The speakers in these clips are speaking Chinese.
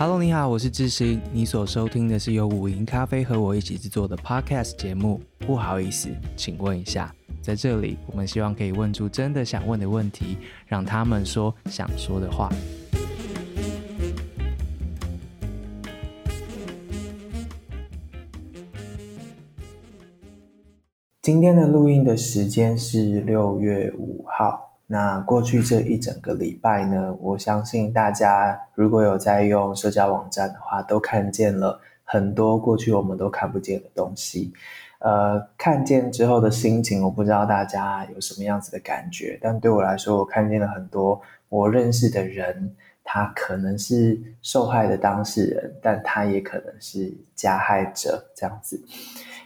Hello，你好，我是智行。你所收听的是由五营咖啡和我一起制作的 Podcast 节目。不好意思，请问一下，在这里，我们希望可以问出真的想问的问题，让他们说想说的话。今天的录音的时间是六月五号。那过去这一整个礼拜呢，我相信大家如果有在用社交网站的话，都看见了很多过去我们都看不见的东西。呃，看见之后的心情，我不知道大家有什么样子的感觉，但对我来说，我看见了很多我认识的人，他可能是受害的当事人，但他也可能是加害者这样子。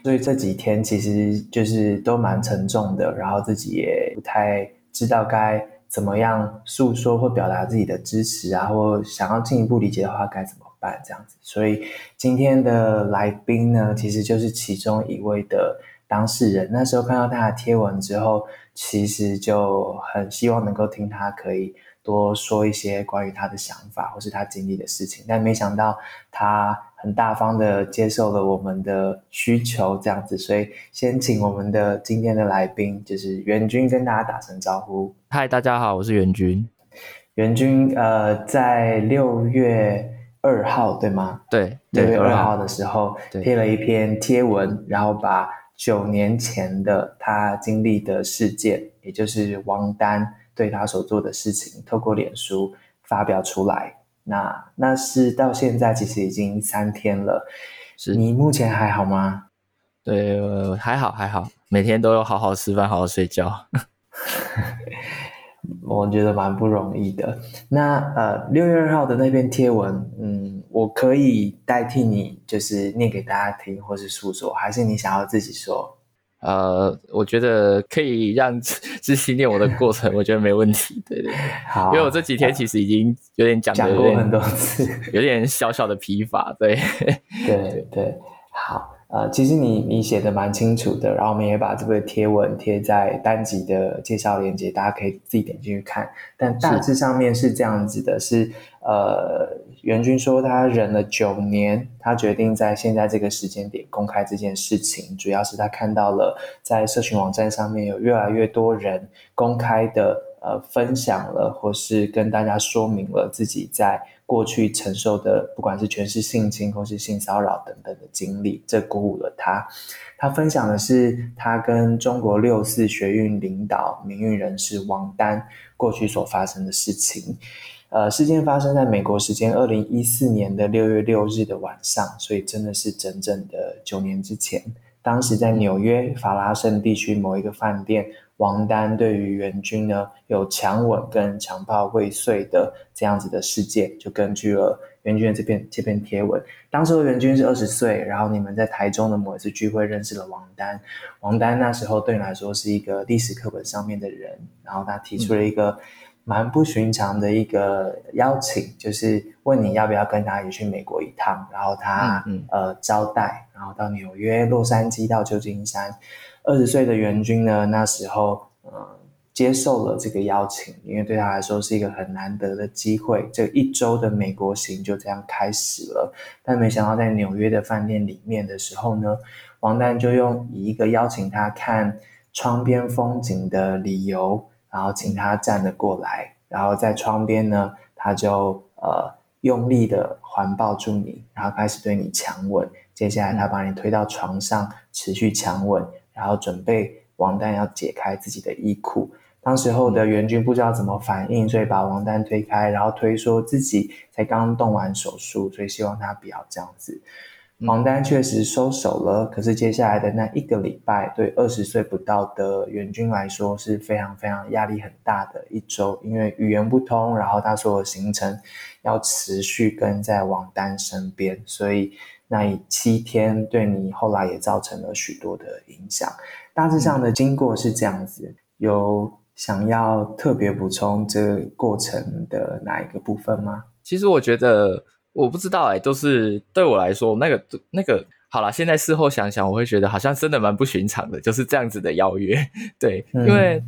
所以这几天其实就是都蛮沉重的，然后自己也不太。知道该怎么样诉说或表达自己的支持啊，或想要进一步理解的话该怎么办？这样子，所以今天的来宾呢，其实就是其中一位的当事人。那时候看到他的贴文之后，其实就很希望能够听他可以多说一些关于他的想法或是他经历的事情，但没想到他。很大方的接受了我们的需求，这样子，所以先请我们的今天的来宾，就是袁军跟大家打声招呼。嗨，大家好，我是袁军。袁军，呃，在六月二号对吗？对，六月二号的时候贴了一篇贴文，然后把九年前的他经历的事件，也就是王丹对他所做的事情，透过脸书发表出来。那那是到现在其实已经三天了，是你目前还好吗？对，还好还好，每天都有好好吃饭，好好睡觉。我觉得蛮不容易的。那呃，六月二号的那篇贴文，嗯，我可以代替你，就是念给大家听，或是诉说，还是你想要自己说？呃，我觉得可以让知心念我的过程，我觉得没问题。对对，好，因为我这几天其实已经有点讲讲过很多次，有点小小的疲乏。对对对，好，呃，其实你你写的蛮清楚的，然后我们也把这个贴文贴在单集的介绍链接，大家可以自己点进去看。但大致上面是这样子的，是，是呃。袁军说，他忍了九年，他决定在现在这个时间点公开这件事情，主要是他看到了在社群网站上面有越来越多人公开的呃分享了，或是跟大家说明了自己在过去承受的，不管是全是性侵或是性骚扰等等的经历，这鼓舞了他。他分享的是他跟中国六四学运领导民运人士王丹过去所发生的事情。呃，事件发生在美国时间二零一四年的六月六日的晚上，所以真的是整整的九年之前。当时在纽约法拉盛地区某一个饭店，王丹对于元军呢有强吻跟强暴未遂的这样子的事件，就根据了元军的这篇这篇贴文。当时的元军是二十岁，然后你们在台中的某一次聚会认识了王丹。王丹那时候对你来说是一个历史课本上面的人，然后他提出了一个。蛮不寻常的一个邀请，就是问你要不要跟他一起去美国一趟，然后他、嗯嗯、呃招待，然后到纽约、洛杉矶到旧金山。二十岁的袁军呢，那时候呃接受了这个邀请，因为对他来说是一个很难得的机会。这一周的美国行就这样开始了，但没想到在纽约的饭店里面的时候呢，王丹就用以一个邀请他看窗边风景的理由。然后请他站了过来，然后在窗边呢，他就呃用力的环抱住你，然后开始对你强吻。接下来他把你推到床上，持续强吻，然后准备王丹要解开自己的衣裤。当时候的元君不知道怎么反应，所以把王丹推开，然后推说自己才刚动完手术，所以希望他不要这样子。王丹确实收手了，可是接下来的那一个礼拜，对二十岁不到的援军来说是非常非常压力很大的一周，因为语言不通，然后他所有行程要持续跟在王丹身边，所以那七天对你后来也造成了许多的影响。大致上的经过是这样子，有想要特别补充这个过程的哪一个部分吗？其实我觉得。我不知道哎、欸，都是对我来说，那个那个好了，现在事后想想，我会觉得好像真的蛮不寻常的，就是这样子的邀约。对，嗯、因为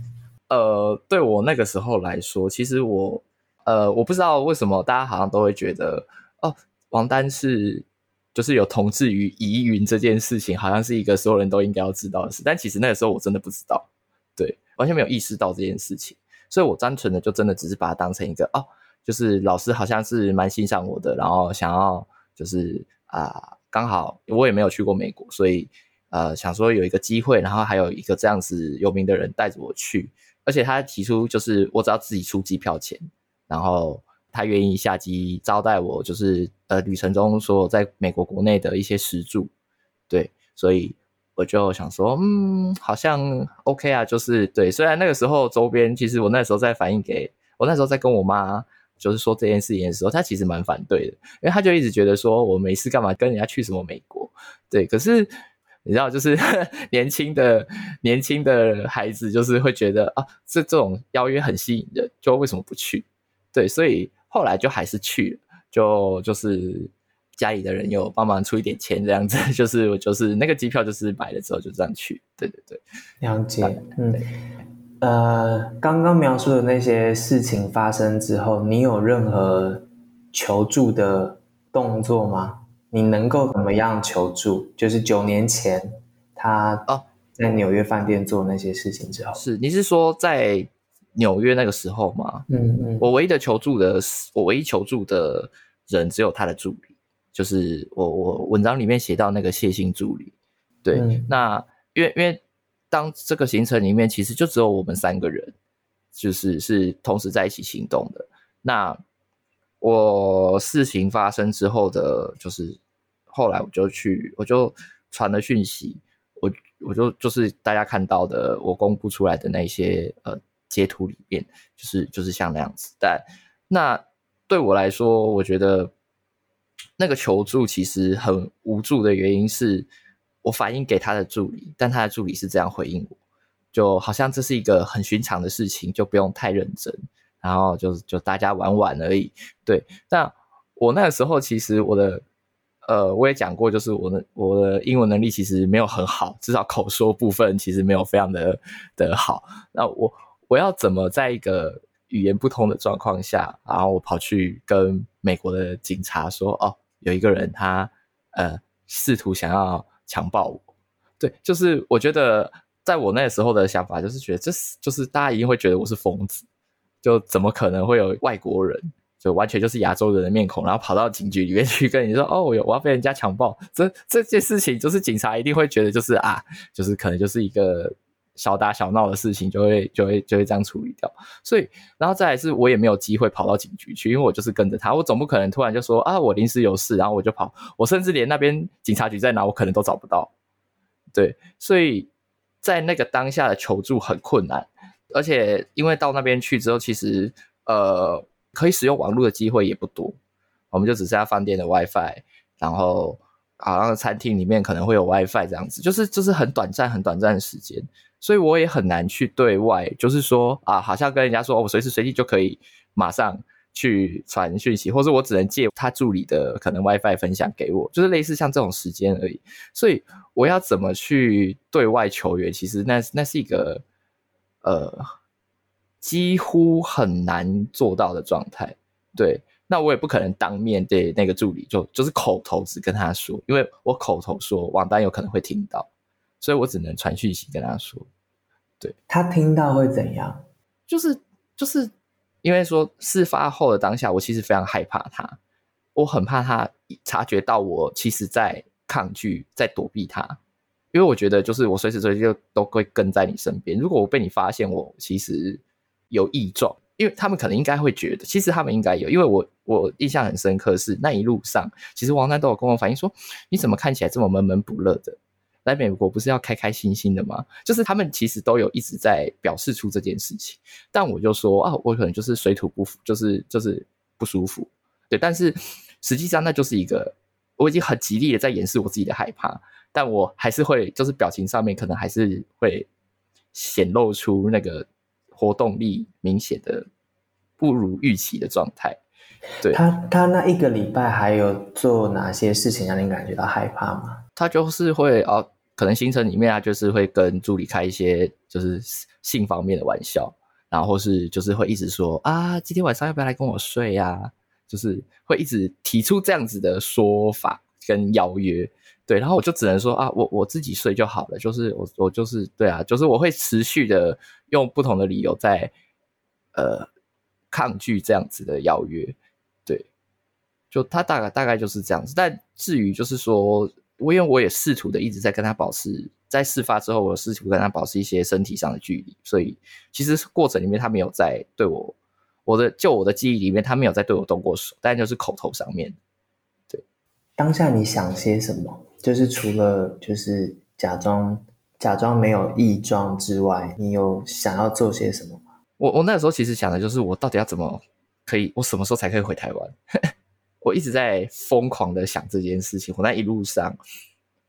呃，对我那个时候来说，其实我呃，我不知道为什么大家好像都会觉得哦，王丹是就是有同志于疑云这件事情，好像是一个所有人都应该要知道的事，但其实那个时候我真的不知道，对，完全没有意识到这件事情，所以我单纯的就真的只是把它当成一个哦，就是老师好像是蛮欣赏我的，然后想要就是啊、呃，刚好我也没有去过美国，所以呃想说有一个机会，然后还有一个这样子有名的人带着我去，而且他提出就是我只要自己出机票钱，然后。他愿意下机招待我，就是呃旅程中所有在美国国内的一些食住，对，所以我就想说，嗯，好像 OK 啊，就是对。虽然那个时候周边，其实我那时候在反映给我那时候在跟我妈就是说这件事情的时候，他其实蛮反对的，因为他就一直觉得说我没事干嘛跟人家去什么美国，对。可是你知道，就是 年轻的年轻的孩子就是会觉得啊，这这种邀约很吸引人，就为什么不去？对，所以。后来就还是去了，就就是家里的人有帮忙出一点钱，这样子，就是我就是那个机票就是买了之后就这样去，对对对，了解，嗯，呃，刚刚描述的那些事情发生之后，你有任何求助的动作吗？你能够怎么样求助？就是九年前他哦在纽约饭店做那些事情之后，哦、是你是说在？纽约那个时候吗，嗯嗯，我唯一的求助的，我唯一求助的人只有他的助理，就是我我文章里面写到那个谢姓助理，对，嗯、那因为因为当这个行程里面其实就只有我们三个人，就是是同时在一起行动的。那我事情发生之后的，就是后来我就去，我就传了讯息，我我就就是大家看到的，我公布出来的那些呃。截图里面就是就是像那样子，但那对我来说，我觉得那个求助其实很无助的原因是，我反映给他的助理，但他的助理是这样回应我，就好像这是一个很寻常的事情，就不用太认真，然后就就大家玩玩而已。对，但我那个时候其实我的呃，我也讲过，就是我的我的英文能力其实没有很好，至少口说部分其实没有非常的的好。那我。我要怎么在一个语言不通的状况下，然后我跑去跟美国的警察说：“哦，有一个人他呃试图想要强暴我。”对，就是我觉得在我那时候的想法，就是觉得这是就是大家一定会觉得我是疯子，就怎么可能会有外国人，就完全就是亚洲人的面孔，然后跑到警局里面去跟你说：“哦，我有我要被人家强暴。”这这件事情就是警察一定会觉得就是啊，就是可能就是一个。小打小闹的事情就会就会就会这样处理掉，所以然后再来是我也没有机会跑到警局去，因为我就是跟着他，我总不可能突然就说啊，我临时有事，然后我就跑，我甚至连那边警察局在哪我可能都找不到，对，所以在那个当下的求助很困难，而且因为到那边去之后，其实呃可以使用网络的机会也不多，我们就只剩下饭店的 WiFi，然后好像餐厅里面可能会有 WiFi 这样子，就是就是很短暂很短暂的时间。所以我也很难去对外，就是说啊，好像跟人家说，我随时随地就可以马上去传讯息，或者我只能借他助理的可能 WiFi 分享给我，就是类似像这种时间而已。所以我要怎么去对外求援？其实那那是一个呃几乎很难做到的状态。对，那我也不可能当面对那个助理就就是口头只跟他说，因为我口头说，王丹有可能会听到。所以我只能传讯息跟他说，对，他听到会怎样？就是就是因为说事发后的当下，我其实非常害怕他，我很怕他察觉到我其实在抗拒，在躲避他，因为我觉得就是我随时随地就都会跟在你身边。如果我被你发现我其实有异状，因为他们可能应该会觉得，其实他们应该有，因为我我印象很深刻是那一路上，其实王丹都有跟我反映说，你怎么看起来这么闷闷不乐的？来美国不是要开开心心的吗？就是他们其实都有一直在表示出这件事情，但我就说啊，我可能就是水土不服，就是就是不舒服，对。但是实际上那就是一个，我已经很极力的在掩饰我自己的害怕，但我还是会，就是表情上面可能还是会显露出那个活动力明显的不如预期的状态。对。他，他那一个礼拜还有做哪些事情让你感觉到害怕吗？他就是会哦。可能行程里面啊，就是会跟助理开一些就是性方面的玩笑，然后是就是会一直说啊，今天晚上要不要来跟我睡呀？就是会一直提出这样子的说法跟邀约。对，然后我就只能说啊，我我自己睡就好了，就是我我就是对啊，就是我会持续的用不同的理由在呃抗拒这样子的邀约。对，就他大概大概就是这样子。但至于就是说，我因为我也试图的一直在跟他保持，在事发之后，我试图跟他保持一些身体上的距离，所以其实过程里面他没有在对我，我的就我的记忆里面他没有在对我动过手，但就是口头上面。当下你想些什么？就是除了就是假装假装没有异状之外，你有想要做些什么吗？我我那时候其实想的就是，我到底要怎么可以，我什么时候才可以回台湾？我一直在疯狂的想这件事情。我那一路上，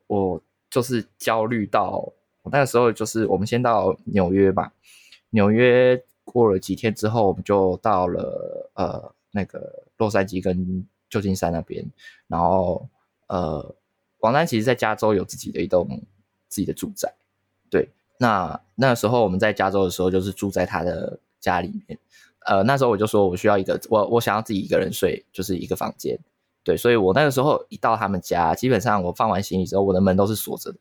我就是焦虑到我那个时候，就是我们先到纽约吧。纽约过了几天之后，我们就到了呃那个洛杉矶跟旧金山那边，然后呃。王丹其实，在加州有自己的一栋自己的住宅，对。那那时候我们在加州的时候，就是住在他的家里面。呃，那时候我就说我需要一个，我我想要自己一个人睡，就是一个房间。对，所以我那个时候一到他们家，基本上我放完行李之后，我的门都是锁着的。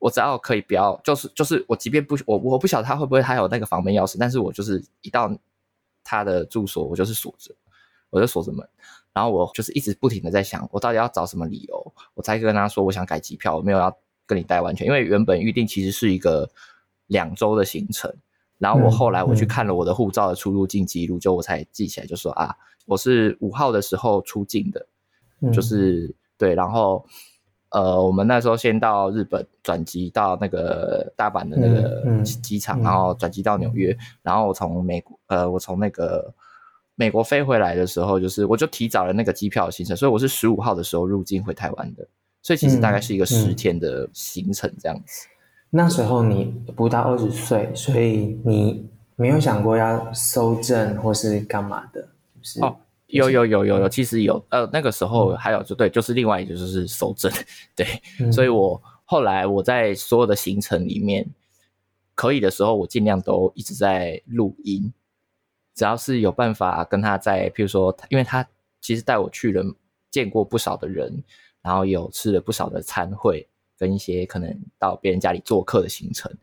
我只要可以不要，就是就是我即便不我我不晓得他会不会还有那个房门钥匙，但是我就是一到他的住所，我就是锁着，我就锁着门。然后我就是一直不停的在想，我到底要找什么理由，我才跟他说我想改机票，我没有要跟你待完全，因为原本预定其实是一个两周的行程。然后我后来我去看了我的护照的出入境记录，就我才记起来，就说啊，我是五号的时候出境的，就是对。然后呃，我们那时候先到日本转机到那个大阪的那个机场，然后转机到纽约，然后我从美国呃，我从那个。美国飞回来的时候，就是我就提早了那个机票的行程，所以我是十五号的时候入境回台湾的，所以其实大概是一个十天的行程这样子。嗯嗯、那时候你不到二十岁，所以你没有想过要收证或是干嘛的？是哦，有有有有有，其实有，呃，那个时候还有就对，就是另外一个就是收证，对，嗯、所以我后来我在所有的行程里面可以的时候，我尽量都一直在录音。只要是有办法跟他在，譬如说，因为他其实带我去了见过不少的人，然后有吃了不少的餐会，跟一些可能到别人家里做客的行程。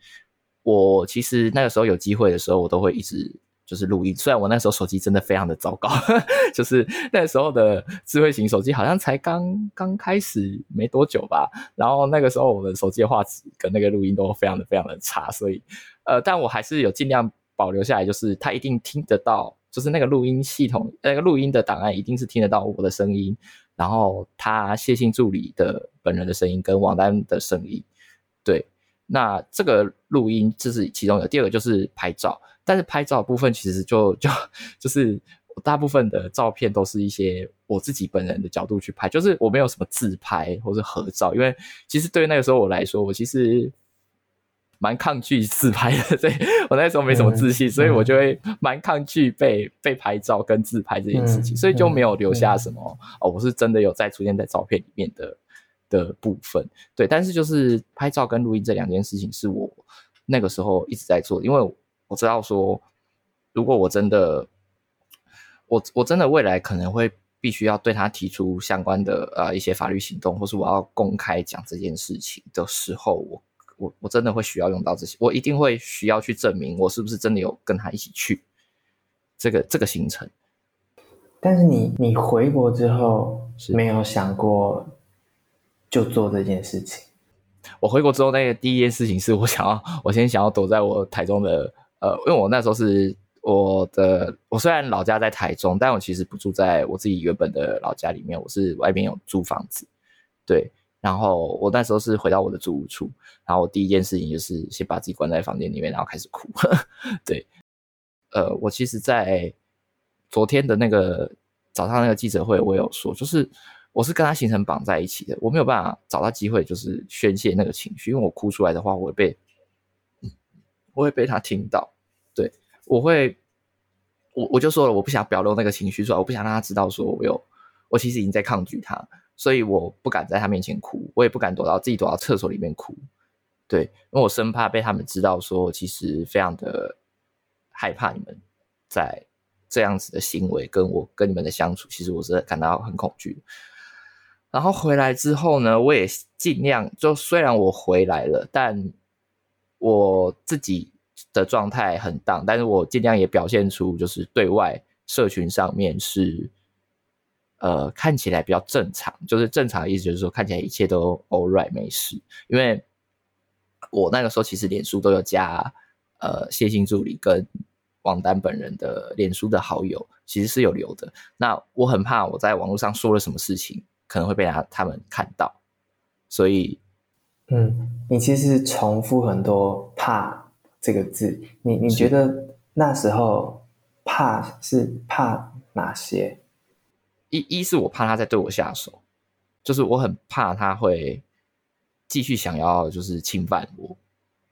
我其实那个时候有机会的时候，我都会一直就是录音。虽然我那时候手机真的非常的糟糕，就是那时候的智慧型手机好像才刚刚开始没多久吧，然后那个时候我的手机的画质跟那个录音都非常的非常的差，所以呃，但我还是有尽量。保留下来，就是他一定听得到，就是那个录音系统，那个录音的档案一定是听得到我的声音，然后他谢信助理的本人的声音跟王丹的声音，对，那这个录音这是其中的。第二个就是拍照，但是拍照部分其实就就就是大部分的照片都是一些我自己本人的角度去拍，就是我没有什么自拍或是合照，因为其实对于那个时候我来说，我其实。蛮抗拒自拍的，所以我那时候没什么自信，嗯、所以我就会蛮抗拒被被拍照跟自拍这件事情，嗯、所以就没有留下什么、嗯、哦，我是真的有再出现在照片里面的的部分。对，但是就是拍照跟录音这两件事情是我那个时候一直在做，因为我知道说，如果我真的我我真的未来可能会必须要对他提出相关的呃一些法律行动，或是我要公开讲这件事情的时候，我。我我真的会需要用到这些，我一定会需要去证明我是不是真的有跟他一起去这个这个行程。但是你你回国之后没有想过就做这件事情？我回国之后，那个第一件事情是我想要，我先想要躲在我台中的呃，因为我那时候是我的，我虽然老家在台中，但我其实不住在我自己原本的老家里面，我是外边有租房子，对。然后我那时候是回到我的住屋处，然后我第一件事情就是先把自己关在房间里面，然后开始哭。对，呃，我其实，在昨天的那个早上那个记者会，我有说，就是我是跟他行程绑在一起的，我没有办法找到机会，就是宣泄那个情绪，因为我哭出来的话，我会被，我会被他听到。对，我会，我我就说了，我不想表露那个情绪出来，我不想让他知道说我有，我其实已经在抗拒他。所以我不敢在他面前哭，我也不敢躲到自己躲到厕所里面哭，对，因为我生怕被他们知道，说其实非常的害怕你们在这样子的行为跟我跟你们的相处，其实我是感到很恐惧。然后回来之后呢，我也尽量就虽然我回来了，但我自己的状态很荡但是我尽量也表现出就是对外社群上面是呃看起来比较正常，就是正常的意思就是说看起来一切都 all right 没事，因为我那个时候其实脸书都有加呃谢姓助理跟王丹本人的脸书的好友，其实是有留的。那我很怕我在网络上说了什么事情。可能会被他他们看到，所以，嗯，你其实重复很多“怕”这个字，你你觉得那时候怕是怕哪些？一一是我怕他再对我下手，就是我很怕他会继续想要就是侵犯我，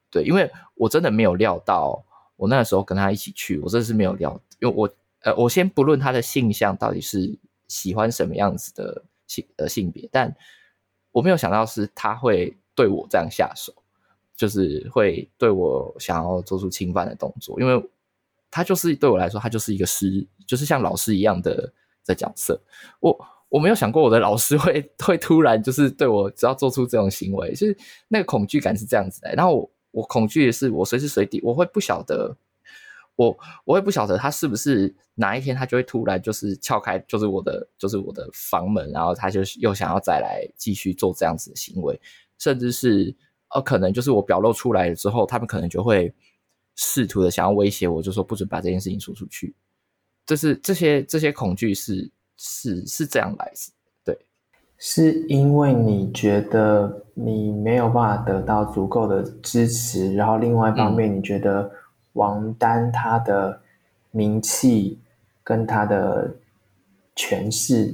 对，因为我真的没有料到，我那个时候跟他一起去，我真的是没有料，因为我呃，我先不论他的性向到底是喜欢什么样子的。性呃性别，但我没有想到是他会对我这样下手，就是会对我想要做出侵犯的动作，因为他就是对我来说，他就是一个师，就是像老师一样的的角色。我我没有想过我的老师会会突然就是对我只要做出这种行为，就是那个恐惧感是这样子的。然后我我恐惧的是，我随时随地我会不晓得。我我也不晓得他是不是哪一天他就会突然就是撬开就是我的就是我的房门，然后他就又想要再来继续做这样子的行为，甚至是呃可能就是我表露出来了之后，他们可能就会试图的想要威胁我，就说不准把这件事情说出去。这是这些这些恐惧是是是这样来的，对，是因为你觉得你没有办法得到足够的支持，然后另外一方面你觉得、嗯。王丹他的名气跟他的权势，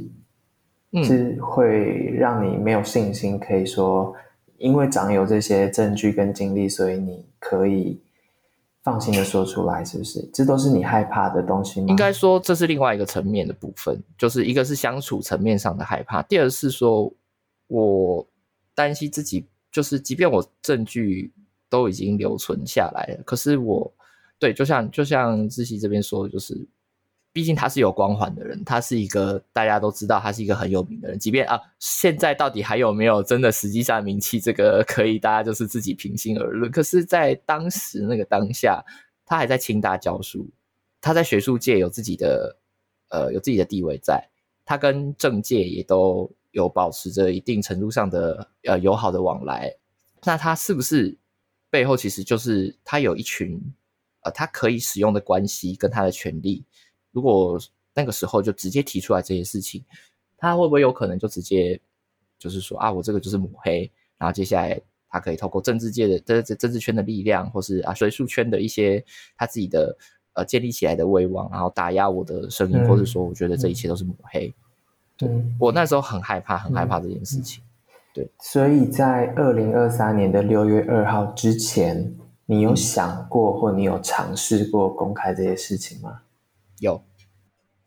是会让你没有信心。可以说，因为掌有这些证据跟经历，所以你可以放心的说出来，是不是？这都是你害怕的东西吗？应该说，这是另外一个层面的部分，就是一个是相处层面上的害怕，第二是说我担心自己，就是即便我证据都已经留存下来了，可是我。对，就像就像志祺这边说的，就是，毕竟他是有光环的人，他是一个大家都知道他是一个很有名的人。即便啊，现在到底还有没有真的实际上名气，这个可以大家就是自己平心而论。可是，在当时那个当下，他还在清大教书，他在学术界有自己的呃有自己的地位在，他跟政界也都有保持着一定程度上的呃友好的往来。那他是不是背后其实就是他有一群？呃，他可以使用的关系跟他的权利，如果那个时候就直接提出来这些事情，他会不会有可能就直接就是说啊，我这个就是抹黑，然后接下来他可以透过政治界的这这政治圈的力量，或是啊学术圈的一些他自己的呃建立起来的威望，然后打压我的声音，嗯、或者说我觉得这一切都是抹黑。对，我那时候很害怕，很害怕这件事情。嗯、对，所以在二零二三年的六月二号之前。你有想过，或你有尝试过公开这些事情吗？有，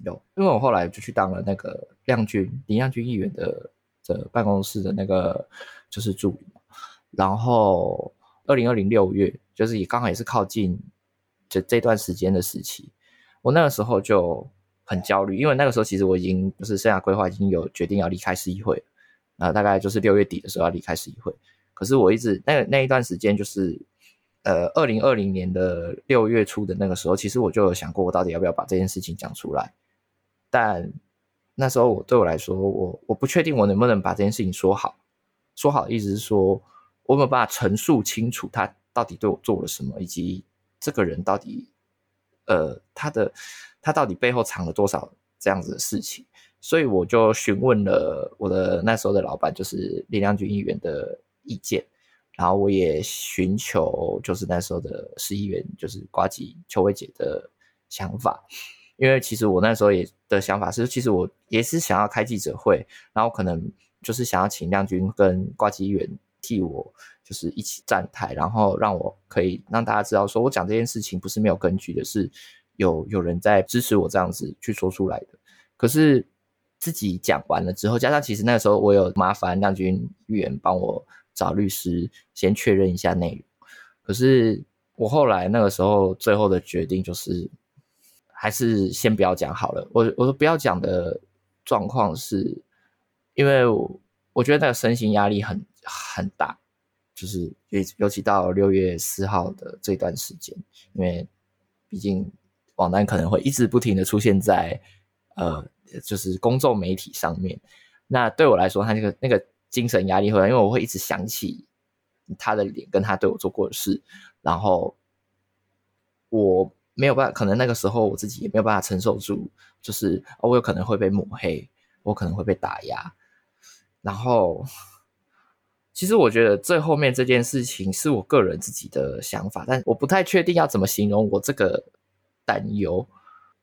有，因为我后来就去当了那个亮君林亮君议员的的办公室的那个就是助理，然后二零二零六月，就是也刚好也是靠近这这段时间的时期，我那个时候就很焦虑，因为那个时候其实我已经就是生涯规划已经有决定要离开市议会，啊，大概就是六月底的时候要离开市议会，可是我一直那那一段时间就是。呃，二零二零年的六月初的那个时候，其实我就有想过，我到底要不要把这件事情讲出来。但那时候我对我来说，我我不确定我能不能把这件事情说好。说好意思是说，我有没有办法陈述清楚他到底对我做了什么，以及这个人到底，呃，他的他到底背后藏了多少这样子的事情。所以我就询问了我的那时候的老板，就是林亮君议员的意见。然后我也寻求，就是那时候的市议员，就是瓜吉邱薇姐的想法，因为其实我那时候也的想法是，其实我也是想要开记者会，然后可能就是想要请亮君跟挂机员替我，就是一起站台，然后让我可以让大家知道，说我讲这件事情不是没有根据的，是有有人在支持我这样子去说出来的。可是自己讲完了之后，加上其实那时候我有麻烦亮君议员帮我。找律师先确认一下内容，可是我后来那个时候最后的决定就是，还是先不要讲好了。我我说不要讲的状况是，因为我，觉得那个身心压力很很大，就是尤尤其到六月四号的这段时间，因为毕竟网单可能会一直不停的出现在呃，就是公众媒体上面。那对我来说，他那个那个精神压力会，因为我会一直想起他的脸跟他对我做过的事，然后我没有办法，可能那个时候我自己也没有办法承受住，就是我有可能会被抹黑，我可能会被打压，然后其实我觉得最后面这件事情是我个人自己的想法，但我不太确定要怎么形容我这个担忧，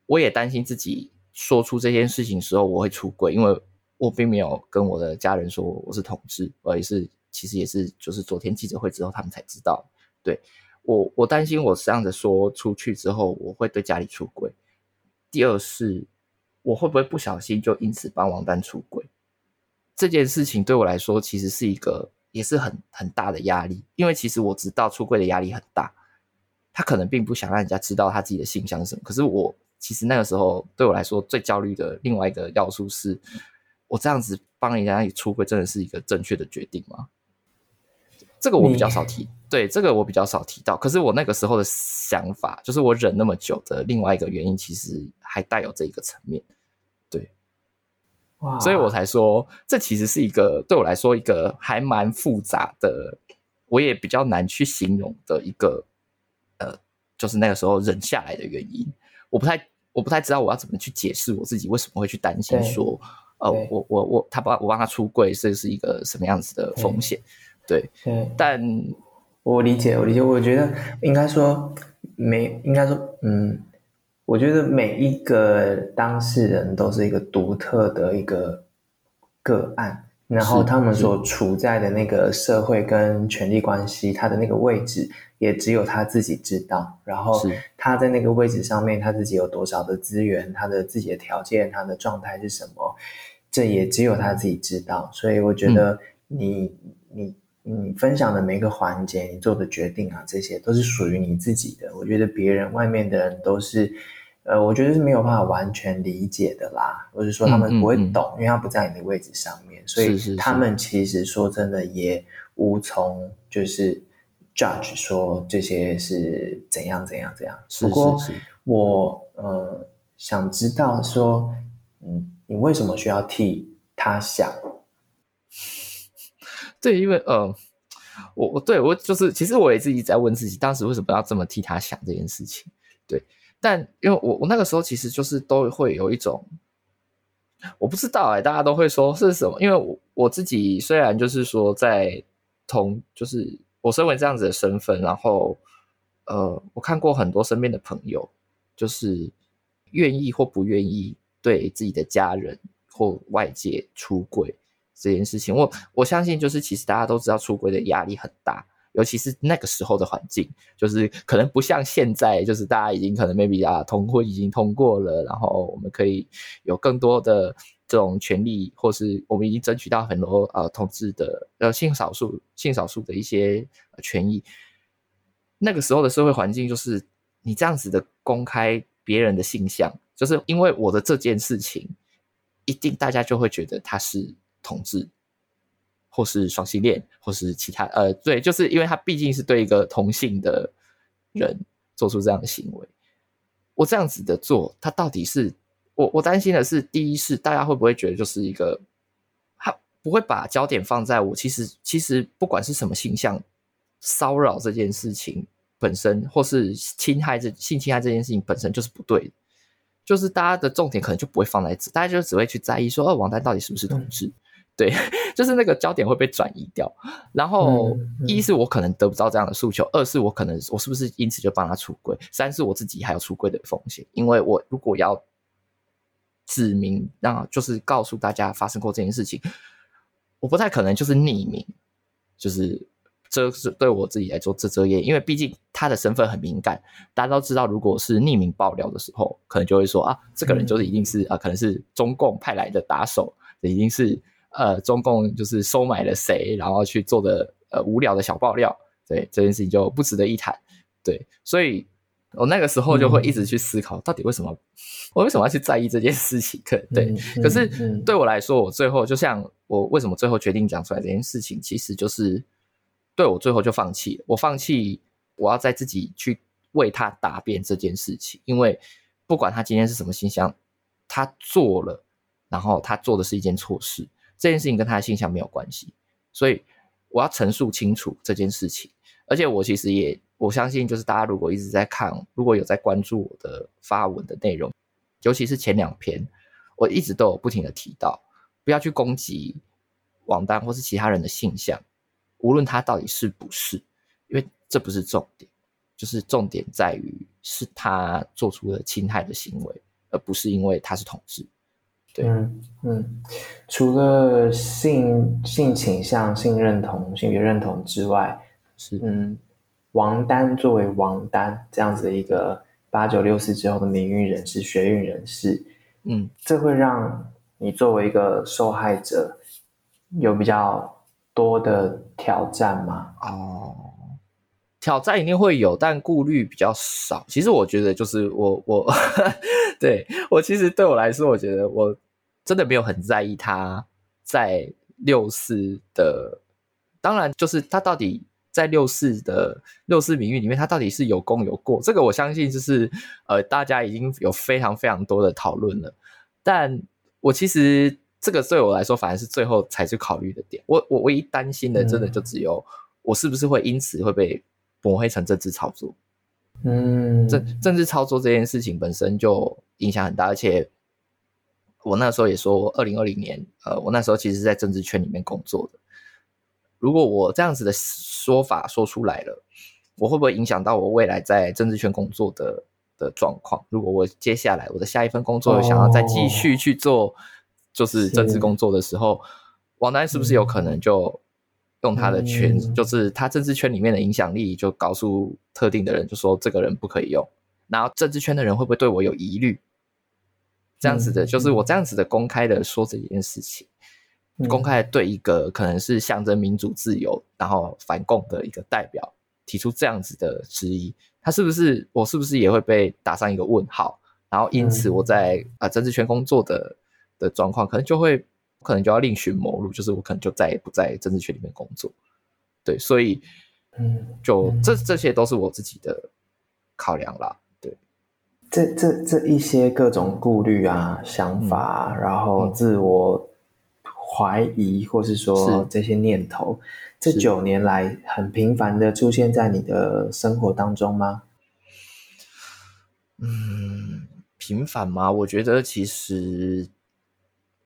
我也担心自己说出这件事情时候我会出柜，因为。我并没有跟我的家人说我是同志，而也是其实也是就是昨天记者会之后他们才知道。对，我，我担心我这样子说出去之后，我会对家里出轨。第二是，我会不会不小心就因此帮王丹出轨？这件事情对我来说其实是一个也是很很大的压力，因为其实我知道出柜的压力很大，他可能并不想让人家知道他自己的性向是什么。可是我其实那个时候对我来说最焦虑的另外一个要素是。我这样子帮人家出柜，真的是一个正确的决定吗？这个我比较少提，对，这个我比较少提到。可是我那个时候的想法，就是我忍那么久的另外一个原因，其实还带有这一个层面，对，哇，所以我才说，这其实是一个对我来说一个还蛮复杂的，我也比较难去形容的一个，呃，就是那个时候忍下来的原因。我不太，我不太知道我要怎么去解释我自己为什么会去担心说。呃，我我我，他帮我帮他出柜，这是一个什么样子的风险？对，对，但我理解，我理解，我觉得应该说每应该说，嗯，我觉得每一个当事人都是一个独特的一个个案，然后他们所处在的那个社会跟权力关系，他的那个位置也只有他自己知道。然后他在那个位置上面，他自己有多少的资源，他的自己的条件，他的状态是什么？这也只有他自己知道，所以我觉得你、嗯、你你分享的每一个环节，你做的决定啊，这些都是属于你自己的。我觉得别人外面的人都是，呃，我觉得是没有办法完全理解的啦，或者说他们不会懂，嗯嗯嗯、因为他不在你的位置上面，所以他们其实说真的也无从就是 judge 说这些是怎样怎样怎样。不过我呃想知道说，嗯。你为什么需要替他想？对，因为呃，我我对我就是，其实我也自己在问自己，当时为什么要这么替他想这件事情？对，但因为我我那个时候其实就是都会有一种，我不知道哎、大家都会说是什么？因为我我自己虽然就是说在同，就是我身为这样子的身份，然后呃，我看过很多身边的朋友，就是愿意或不愿意。对自己的家人或外界出轨这件事情，我我相信就是其实大家都知道出轨的压力很大，尤其是那个时候的环境，就是可能不像现在，就是大家已经可能 maybe 啊同婚已经通过了，然后我们可以有更多的这种权利，或是我们已经争取到很多呃同志的呃性少数性少数的一些权益。那个时候的社会环境就是你这样子的公开别人的性向。就是因为我的这件事情，一定大家就会觉得他是同志，或是双性恋，或是其他呃，对，就是因为他毕竟是对一个同性的人做出这样的行为，我这样子的做，他到底是我我担心的是，第一是大家会不会觉得就是一个，他不会把焦点放在我，其实其实不管是什么性向，骚扰这件事情本身，或是侵害这性侵害这件事情本身就是不对的。就是大家的重点可能就不会放在这，大家就只会去在意说，哦，王丹到底是不是同志？对，就是那个焦点会被转移掉。然后，一是我可能得不到这样的诉求，二是我可能我是不是因此就帮他出柜？三是我自己还有出柜的风险，因为我如果要指明，那就是告诉大家发生过这件事情，我不太可能就是匿名，就是。这是对我自己来说遮遮掩，因为毕竟他的身份很敏感，大家都知道，如果是匿名爆料的时候，可能就会说啊，这个人就是一定是啊，可能是中共派来的打手，一定是呃中共就是收买了谁，然后去做的呃无聊的小爆料，对这件事情就不值得一谈。对，所以我那个时候就会一直去思考，到底为什么我为什么要去在意这件事情？可 对，可是对我来说，我最后就像我为什么最后决定讲出来这件事情，其实就是对我最后就放弃了。我放弃我要再自己去为他答辩这件事情，因为不管他今天是什么形象，他做了，然后他做的是一件错事，这件事情跟他的形象没有关系，所以我要陈述清楚这件事情。而且我其实也。我相信，就是大家如果一直在看，如果有在关注我的发文的内容，尤其是前两篇，我一直都有不停的提到，不要去攻击王丹或是其他人的性向，无论他到底是不是，因为这不是重点，就是重点在于是他做出了侵害的行为，而不是因为他是同志。对，嗯嗯，除了性性倾向、性认同、性别认同之外，是嗯。王丹作为王丹这样子的一个八九六四之后的民运人士、学运人士，嗯，这会让你作为一个受害者有比较多的挑战吗？哦，挑战一定会有，但顾虑比较少。其实我觉得，就是我我 对我其实对我来说，我觉得我真的没有很在意他在六四的，当然就是他到底。在六四的六四民运里面，他到底是有功有过？这个我相信就是呃，大家已经有非常非常多的讨论了。但我其实这个对我来说，反而是最后才去考虑的点。我我唯一担心的，真的就只有我是不是会因此会被抹黑成政治操作。嗯，政政治操作这件事情本身就影响很大，而且我那时候也说，二零二零年，呃，我那时候其实是在政治圈里面工作的。如果我这样子的说法说出来了，我会不会影响到我未来在政治圈工作的的状况？如果我接下来我的下一份工作想要再继续去做，就是政治工作的时候，王丹是不是有可能就用他的圈，嗯、就是他政治圈里面的影响力，就告诉特定的人，就说这个人不可以用，然后政治圈的人会不会对我有疑虑？这样子的，就是我这样子的公开的说这件事情。公开对一个可能是象征民主自由，然后反共的一个代表提出这样子的质疑，他是不是我是不是也会被打上一个问号？然后因此我在啊政治圈工作的的状况，可能就会可能就要另寻谋路，就是我可能就再也不在政治圈里面工作。对，所以嗯，就这这些都是我自己的考量啦。对，这这这一些各种顾虑啊、想法，然后自我。怀疑，或是说这些念头，这九年来很频繁的出现在你的生活当中吗？嗯，频繁吗？我觉得其实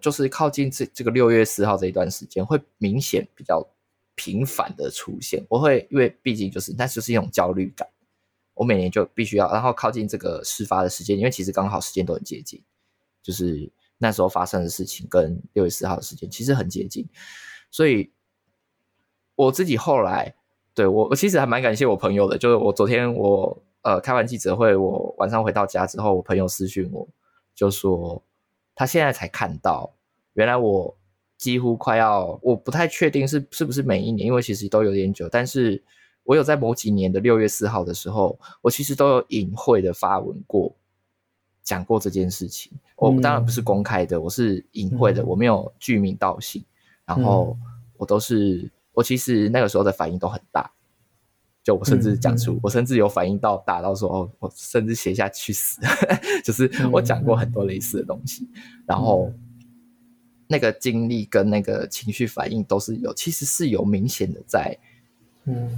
就是靠近这这个六月四号这一段时间，会明显比较频繁的出现。我会因为毕竟就是那就是一种焦虑感，我每年就必须要，然后靠近这个事发的时间，因为其实刚好时间都很接近，就是。那时候发生的事情跟六月四号的时间其实很接近，所以我自己后来对我我其实还蛮感谢我朋友的，就是我昨天我呃开完记者会，我晚上回到家之后，我朋友私讯我，就说他现在才看到，原来我几乎快要我不太确定是是不是每一年，因为其实都有点久，但是我有在某几年的六月四号的时候，我其实都有隐晦的发文过。讲过这件事情，我当然不是公开的，嗯、我是隐晦的，嗯、我没有具名道姓，然后我都是，我其实那个时候的反应都很大，就我甚至讲出，嗯、我甚至有反应到大到说，哦，我甚至写下去死，就是我讲过很多类似的东西，嗯、然后那个经历跟那个情绪反应都是有，其实是有明显的在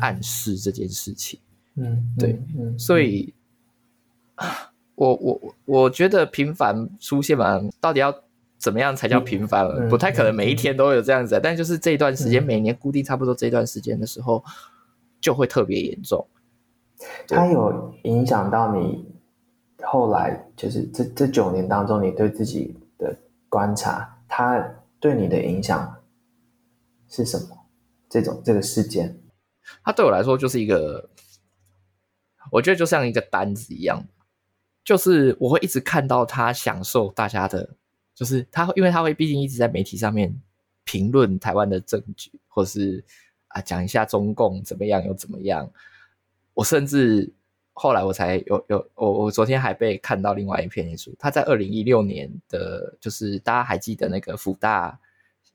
暗示这件事情，嗯，对，所以。我我我觉得频繁出现嘛，到底要怎么样才叫频繁？嗯、不太可能每一天都有这样子，嗯、但就是这一段时间，嗯、每年固定差不多这段时间的时候，就会特别严重。它有影响到你后来，就是这这九年当中，你对自己的观察，它对你的影响是什么？这种这个事件，它对我来说就是一个，我觉得就像一个单子一样。就是我会一直看到他享受大家的，就是他，因为他会毕竟一直在媒体上面评论台湾的政局，或是啊讲一下中共怎么样又怎么样。我甚至后来我才有有我我昨天还被看到另外一篇书，他在二零一六年的，就是大家还记得那个辅大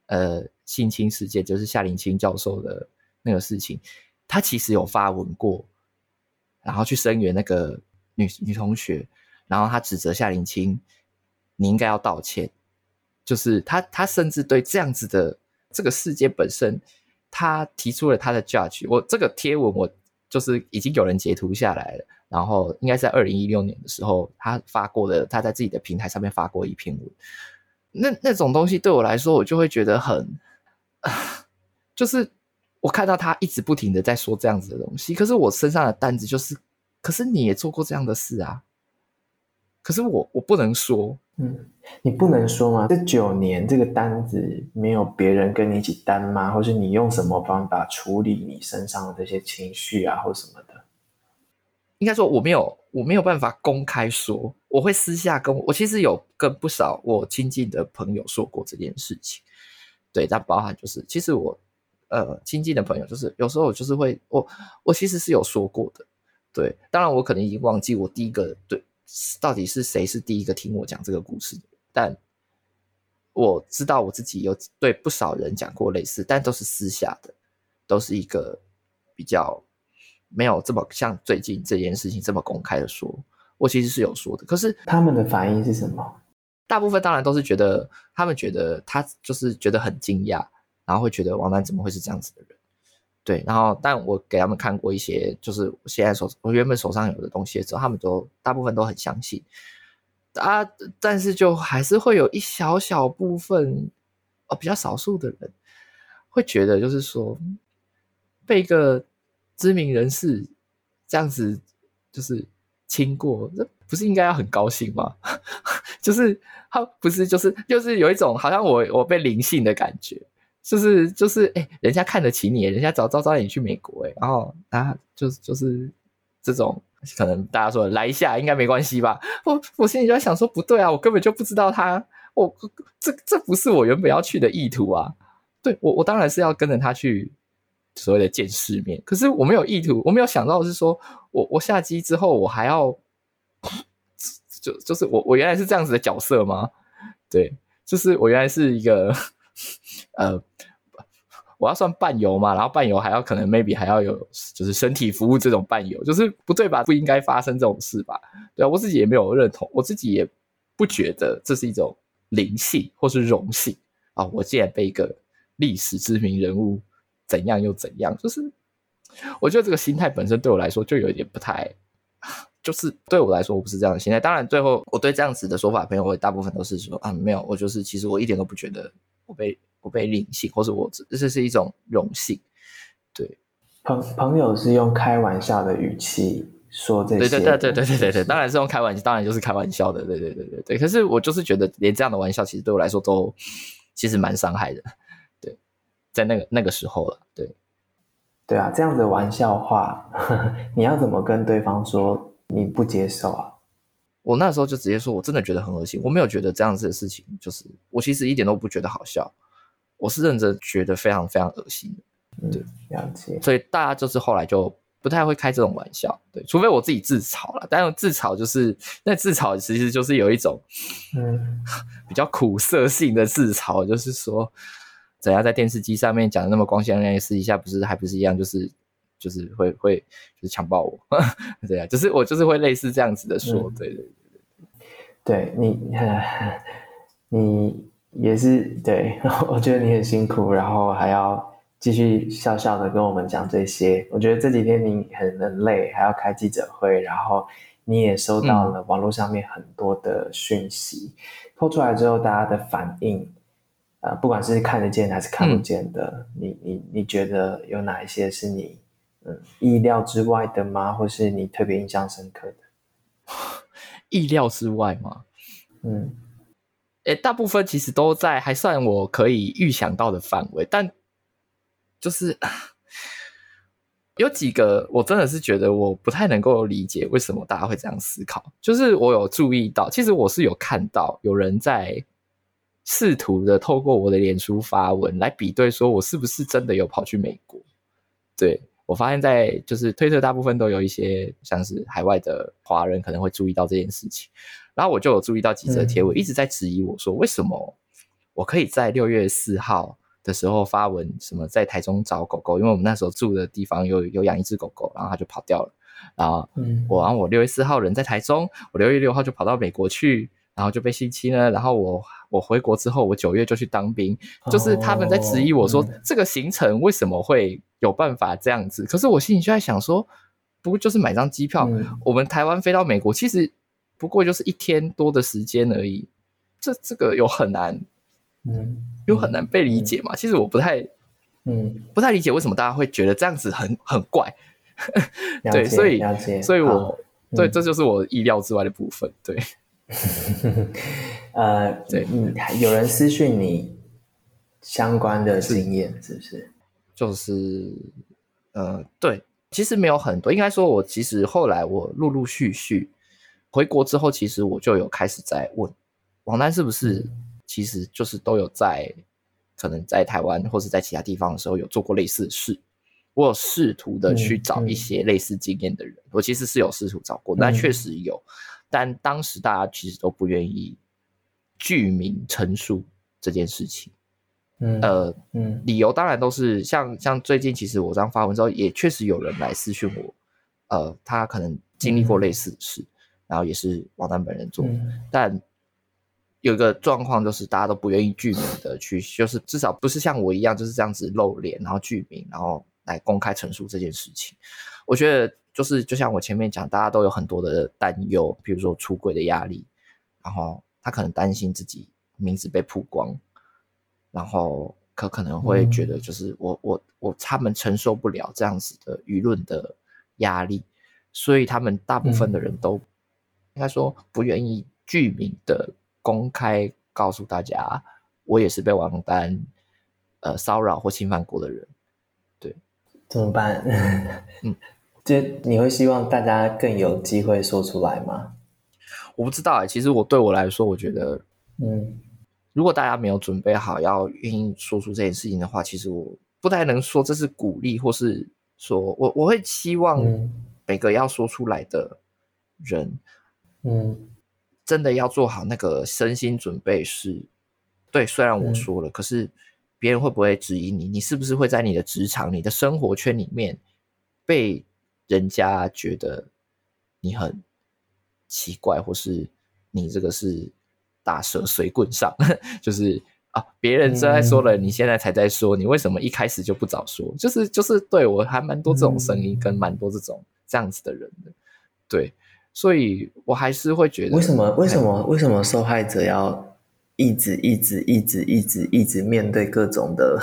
呃性侵事件，就是夏林清教授的那个事情，他其实有发文过，然后去声援那个女女同学，然后他指责夏林清，你应该要道歉，就是他他甚至对这样子的这个事件本身，他提出了他的 judge，我这个贴文我。就是已经有人截图下来了，然后应该在二零一六年的时候，他发过的，他在自己的平台上面发过一篇文。那那种东西对我来说，我就会觉得很，就是我看到他一直不停的在说这样子的东西，可是我身上的担子就是，可是你也做过这样的事啊，可是我我不能说，嗯，你不能说吗？这九年这个单子没有别人跟你一起担吗？或是你用什么方法处理你身上的这些情绪啊，或什么的？应该说我没有，我没有办法公开说，我会私下跟我，我其实有跟不少我亲近的朋友说过这件事情。对，但包含就是，其实我呃亲近的朋友，就是有时候我就是会，我我其实是有说过的。对，当然我可能已经忘记我第一个对。到底是谁是第一个听我讲这个故事的？但我知道我自己有对不少人讲过类似，但都是私下的，都是一个比较没有这么像最近这件事情这么公开的说。我其实是有说的，可是他们的反应是什么？大部分当然都是觉得，他们觉得他就是觉得很惊讶，然后会觉得王楠怎么会是这样子的人？对，然后但我给他们看过一些，就是我现在手我原本手上有的东西的时候，他们都大部分都很相信啊，但是就还是会有一小小部分哦，比较少数的人会觉得，就是说被一个知名人士这样子就是亲过，这不是应该要很高兴吗？就是他不是就是就是有一种好像我我被灵性的感觉。就是就是哎、人家看得起你，人家早招招你去美国哎，然后啊，就是就是这种可能大家说来一下应该没关系吧？我我心里就在想说不对啊，我根本就不知道他，我这这不是我原本要去的意图啊。对我我当然是要跟着他去所谓的见世面，可是我没有意图，我没有想到是说我我下机之后我还要就就是我我原来是这样子的角色吗？对，就是我原来是一个。呃，我要算伴游嘛，然后伴游还要可能 maybe 还要有就是身体服务这种伴游，就是不对吧？不应该发生这种事吧？对啊，我自己也没有认同，我自己也不觉得这是一种灵性或是荣幸啊！我竟然被一个历史知名人物怎样又怎样，就是我觉得这个心态本身对我来说就有点不太，就是对我来说我不是这样的心态。当然，最后我对这样子的说法，朋友会大部分都是说啊，没有，我就是其实我一点都不觉得。我被我被灵性，或是我这这是一种荣幸，对。朋朋友是用开玩笑的语气说这些，对对对对对对对对，当然是用开玩笑，当然就是开玩笑的，对对对对对。可是我就是觉得，连这样的玩笑，其实对我来说都其实蛮伤害的，对，在那个那个时候了，对。对啊，这样的玩笑话，呵呵，你要怎么跟对方说你不接受啊？我那时候就直接说，我真的觉得很恶心。我没有觉得这样子的事情，就是我其实一点都不觉得好笑，我是认真觉得非常非常恶心的。对，嗯、了解。所以大家就是后来就不太会开这种玩笑，对，除非我自己自嘲了。但是自嘲就是那自嘲其实就是有一种嗯 比较苦涩性的自嘲，就是说怎样在电视机上面讲的那么光鲜亮丽，私底下不是还不是一样，就是。就是会会就是强暴我，对啊，就是我就是会类似这样子的说，嗯、对对对对，对你 你也是对，我觉得你很辛苦，然后还要继续笑笑的跟我们讲这些。我觉得这几天你很很累，还要开记者会，然后你也收到了网络上面很多的讯息，抛、嗯、出来之后大家的反应，呃，不管是看得见还是看不见的，嗯、你你你觉得有哪一些是你？嗯，意料之外的吗？或是你特别印象深刻的？意料之外吗？嗯，诶，大部分其实都在还算我可以预想到的范围，但就是有几个我真的是觉得我不太能够理解为什么大家会这样思考。就是我有注意到，其实我是有看到有人在试图的透过我的脸书发文来比对，说我是不是真的有跑去美国？对。我发现，在就是推特大部分都有一些像是海外的华人可能会注意到这件事情，然后我就有注意到几则贴文一直在质疑我说，为什么我可以在六月四号的时候发文什么在台中找狗狗，因为我们那时候住的地方有有养一只狗狗，然后它就跑掉了，然后我然后我六月四号人在台中，我六月六号就跑到美国去。然后就被性侵了，然后我我回国之后，我九月就去当兵，就是他们在质疑我说、嗯、这个行程为什么会有办法这样子？可是我心里就在想说，不过就是买张机票，嗯、我们台湾飞到美国，其实不过就是一天多的时间而已，这这个有很难，嗯，有很难被理解嘛？嗯、其实我不太，嗯，不太理解为什么大家会觉得这样子很很怪，对，所以所以我对、嗯、这就是我意料之外的部分，对。呃，对，嗯，有人私讯你相关的经验是不是？就是，呃，对，其实没有很多，应该说，我其实后来我陆陆续续回国之后，其实我就有开始在问王丹是不是，其实就是都有在可能在台湾或是在其他地方的时候有做过类似的事。我有试图的去找一些类似经验的人，嗯嗯、我其实是有试图找过，但确实有。嗯但当时大家其实都不愿意具名陈述这件事情，嗯，呃，嗯，理由当然都是像像最近，其实我这样发文之后，也确实有人来私讯我，呃，他可能经历过类似的事，嗯、然后也是王丹本人做，嗯、但有一个状况就是大家都不愿意具名的去，就是至少不是像我一样就是这样子露脸，然后具名，然后来公开陈述这件事情，我觉得。就是就像我前面讲，大家都有很多的担忧，比如说出轨的压力，然后他可能担心自己名字被曝光，然后可可能会觉得就是我、嗯、我我他们承受不了这样子的舆论的压力，所以他们大部分的人都、嗯、应该说不愿意具名的公开告诉大家，我也是被王丹呃骚扰或侵犯过的人，对，怎么办？嗯。就你会希望大家更有机会说出来吗？我不知道哎、欸，其实我对我来说，我觉得，嗯，如果大家没有准备好要愿意说出这件事情的话，其实我不太能说这是鼓励，或是说我我会希望每个要说出来的人，嗯，真的要做好那个身心准备是，是对。虽然我说了，嗯、可是别人会不会质疑你？你是不是会在你的职场、你的生活圈里面被？人家觉得你很奇怪，或是你这个是打蛇随棍上，就是啊，别人正在说了，你现在才在说，你为什么一开始就不早说？就是就是对我还蛮多这种声音，跟蛮多这种这样子的人的，对，所以我还是会觉得，为什么为什么为什么受害者要一直一直一直一直一直面对各种的？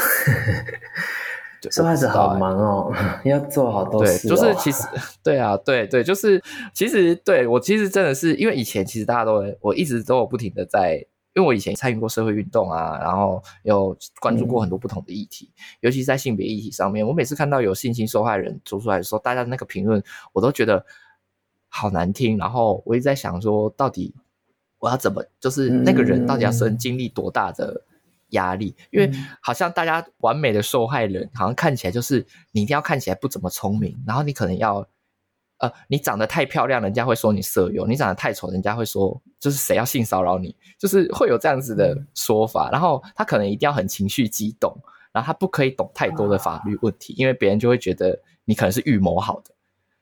受害者好忙哦，要做好多事哦。对，就是其实，对啊，对对，就是其实，对我其实真的是因为以前其实大家都我一直都有不停的在，因为我以前参与过社会运动啊，然后有关注过很多不同的议题，嗯、尤其是在性别议题上面，我每次看到有性侵受害人做出来的时候，大家的那个评论我都觉得好难听，然后我一直在想说，到底我要怎么，就是那个人到底要生经历多大的。压力，因为好像大家完美的受害人，好像看起来就是你一定要看起来不怎么聪明，然后你可能要，呃，你长得太漂亮，人家会说你色诱；你长得太丑，人家会说就是谁要性骚扰你，就是会有这样子的说法。然后他可能一定要很情绪激动，然后他不可以懂太多的法律问题，因为别人就会觉得你可能是预谋好的，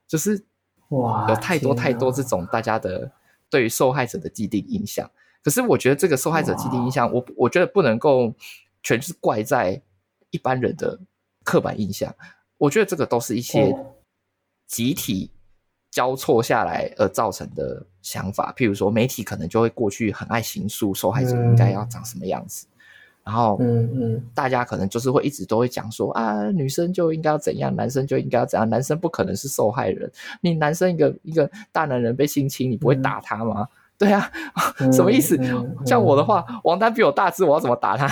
就是哇，有太多太多这种大家的对于受害者的既定印象。可是我觉得这个受害者既定印象，我我觉得不能够全是怪在一般人的刻板印象。我觉得这个都是一些集体交错下来而造成的想法。譬如说，媒体可能就会过去很爱形塑受害者应该要长什么样子，然后嗯嗯，大家可能就是会一直都会讲说啊，女生就应该要怎样，男生就应该要怎样，男生不可能是受害人。你男生一个一个大男人被性侵，你不会打他吗？对啊，什么意思？像我的话，王丹比我大只，我要怎么打他？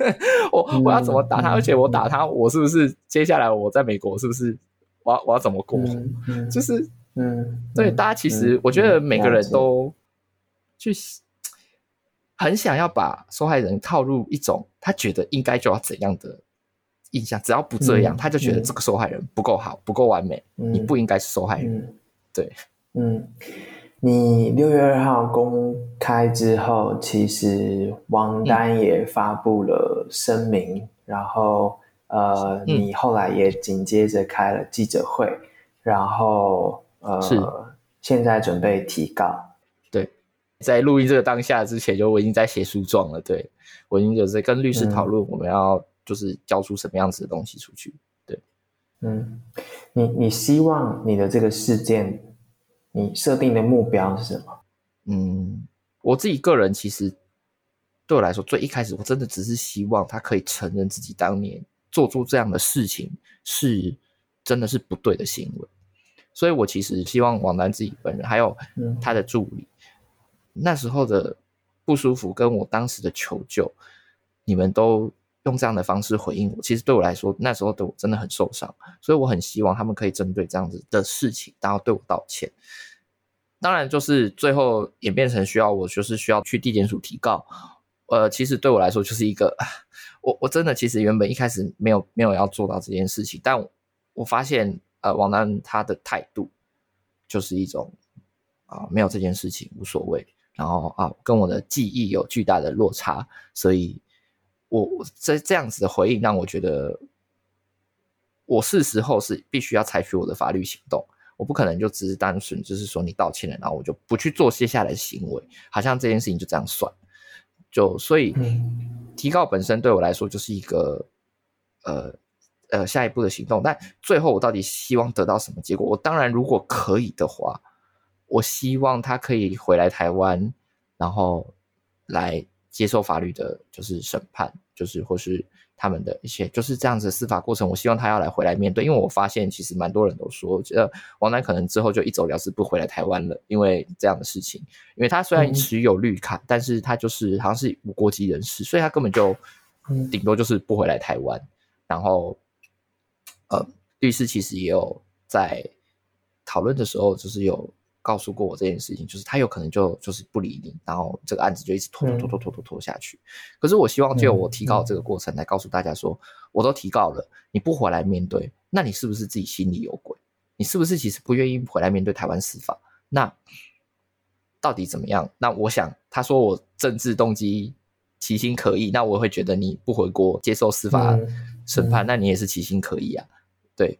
我我要怎么打他？而且我打他，我是不是接下来我在美国是不是我要我要怎么过？就是嗯，对，大家其实我觉得每个人都去很想要把受害人套入一种他觉得应该就要怎样的印象，只要不这样，嗯、他就觉得这个受害人不够好，不够完美，嗯、你不应该是受害人。嗯、对，嗯，你六月二号公开之后，其实王丹也发布了声明，嗯、然后呃，嗯、你后来也紧接着开了记者会，然后呃，是现在准备提告。对，在录音这个当下之前，就我已经在写诉状了。对，我已经有在跟律师讨论，我们要。就是交出什么样子的东西出去，对，嗯，你你希望你的这个事件，你设定的目标是什么？嗯，我自己个人其实对我来说，最一开始我真的只是希望他可以承认自己当年做出这样的事情是真的是不对的行为，所以我其实希望王楠自己本人还有他的助理，嗯，那时候的不舒服跟我当时的求救，你们都。用这样的方式回应我，其实对我来说，那时候的我真的很受伤，所以我很希望他们可以针对这样子的事情，然后对我道歉。当然，就是最后演变成需要我，就是需要去地检署提告。呃，其实对我来说，就是一个，我我真的其实原本一开始没有没有要做到这件事情，但我，我发现，呃，王丹他的态度就是一种啊、呃，没有这件事情无所谓，然后啊，跟我的记忆有巨大的落差，所以。我这这样子的回应让我觉得，我是时候是必须要采取我的法律行动，我不可能就只是单纯就是说你道歉了，然后我就不去做接下来的行为，好像这件事情就这样算，就所以提告本身对我来说就是一个呃呃下一步的行动，但最后我到底希望得到什么结果？我当然如果可以的话，我希望他可以回来台湾，然后来。接受法律的，就是审判，就是或是他们的一些，就是这样子的司法过程。我希望他要来回来面对，因为我发现其实蛮多人都说，我觉得王楠可能之后就一走了之，不回来台湾了，因为这样的事情。因为他虽然持有绿卡，嗯、但是他就是好像是无国籍人士，所以他根本就顶多就是不回来台湾。嗯、然后，呃，律师其实也有在讨论的时候，就是有。告诉过我这件事情，就是他有可能就就是不理你，然后这个案子就一直拖拖拖拖拖拖拖下去。嗯、可是我希望就我提告这个过程来告诉大家说，嗯、我都提告了，你不回来面对，那你是不是自己心里有鬼？你是不是其实不愿意回来面对台湾司法？那到底怎么样？那我想他说我政治动机其心可疑，那我会觉得你不回国接受司法审判，那你也是其心可疑啊。对，